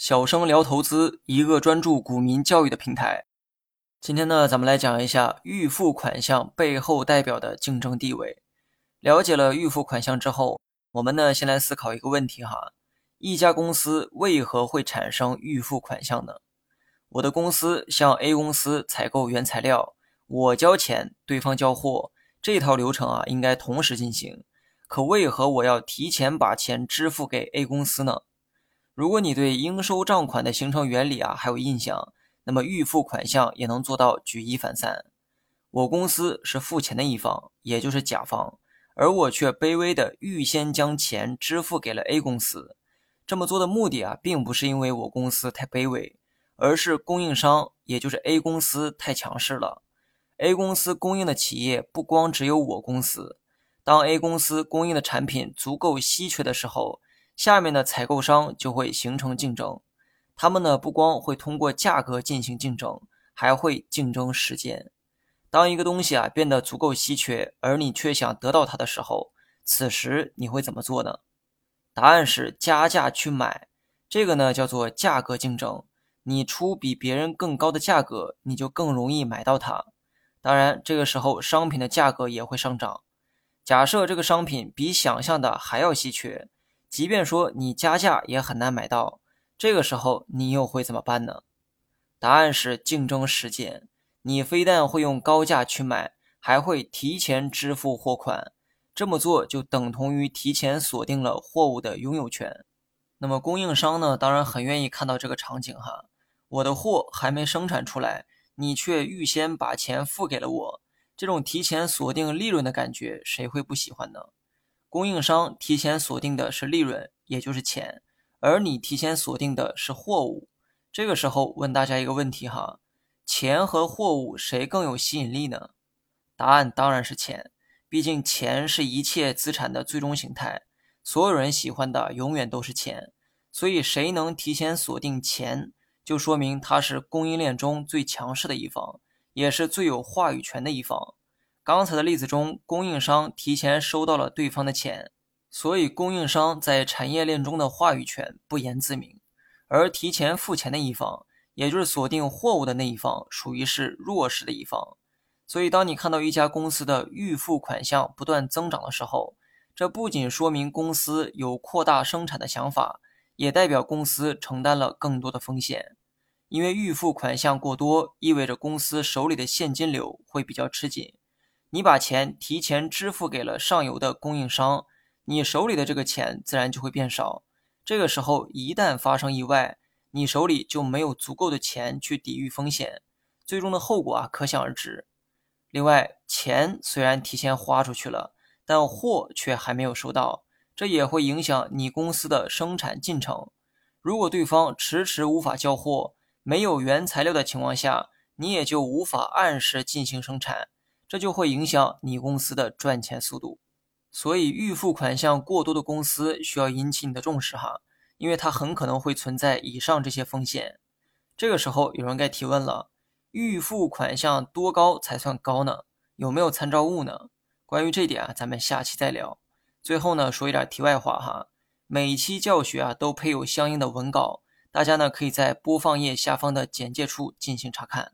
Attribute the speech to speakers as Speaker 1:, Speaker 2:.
Speaker 1: 小生聊投资，一个专注股民教育的平台。今天呢，咱们来讲一下预付款项背后代表的竞争地位。了解了预付款项之后，我们呢先来思考一个问题哈：一家公司为何会产生预付款项呢？我的公司向 A 公司采购原材料，我交钱，对方交货，这套流程啊应该同时进行。可为何我要提前把钱支付给 A 公司呢？如果你对应收账款的形成原理啊还有印象，那么预付款项也能做到举一反三。我公司是付钱的一方，也就是甲方，而我却卑微的预先将钱支付给了 A 公司。这么做的目的啊，并不是因为我公司太卑微，而是供应商，也就是 A 公司太强势了。A 公司供应的企业不光只有我公司，当 A 公司供应的产品足够稀缺的时候。下面的采购商就会形成竞争，他们呢不光会通过价格进行竞争，还会竞争时间。当一个东西啊变得足够稀缺，而你却想得到它的时候，此时你会怎么做呢？答案是加价去买。这个呢叫做价格竞争。你出比别人更高的价格，你就更容易买到它。当然，这个时候商品的价格也会上涨。假设这个商品比想象的还要稀缺。即便说你加价也很难买到，这个时候你又会怎么办呢？答案是竞争时间。你非但会用高价去买，还会提前支付货款。这么做就等同于提前锁定了货物的拥有权。那么供应商呢？当然很愿意看到这个场景哈。我的货还没生产出来，你却预先把钱付给了我，这种提前锁定利润的感觉，谁会不喜欢呢？供应商提前锁定的是利润，也就是钱，而你提前锁定的是货物。这个时候问大家一个问题哈：钱和货物谁更有吸引力呢？答案当然是钱，毕竟钱是一切资产的最终形态，所有人喜欢的永远都是钱。所以谁能提前锁定钱，就说明他是供应链中最强势的一方，也是最有话语权的一方。刚才的例子中，供应商提前收到了对方的钱，所以供应商在产业链中的话语权不言自明。而提前付钱的一方，也就是锁定货物的那一方，属于是弱势的一方。所以，当你看到一家公司的预付款项不断增长的时候，这不仅说明公司有扩大生产的想法，也代表公司承担了更多的风险。因为预付款项过多，意味着公司手里的现金流会比较吃紧。你把钱提前支付给了上游的供应商，你手里的这个钱自然就会变少。这个时候一旦发生意外，你手里就没有足够的钱去抵御风险，最终的后果啊可想而知。另外，钱虽然提前花出去了，但货却还没有收到，这也会影响你公司的生产进程。如果对方迟迟无法交货，没有原材料的情况下，你也就无法按时进行生产。这就会影响你公司的赚钱速度，所以预付款项过多的公司需要引起你的重视哈，因为它很可能会存在以上这些风险。这个时候有人该提问了：预付款项多高才算高呢？有没有参照物呢？关于这点啊，咱们下期再聊。最后呢，说一点题外话哈，每期教学啊都配有相应的文稿，大家呢可以在播放页下方的简介处进行查看。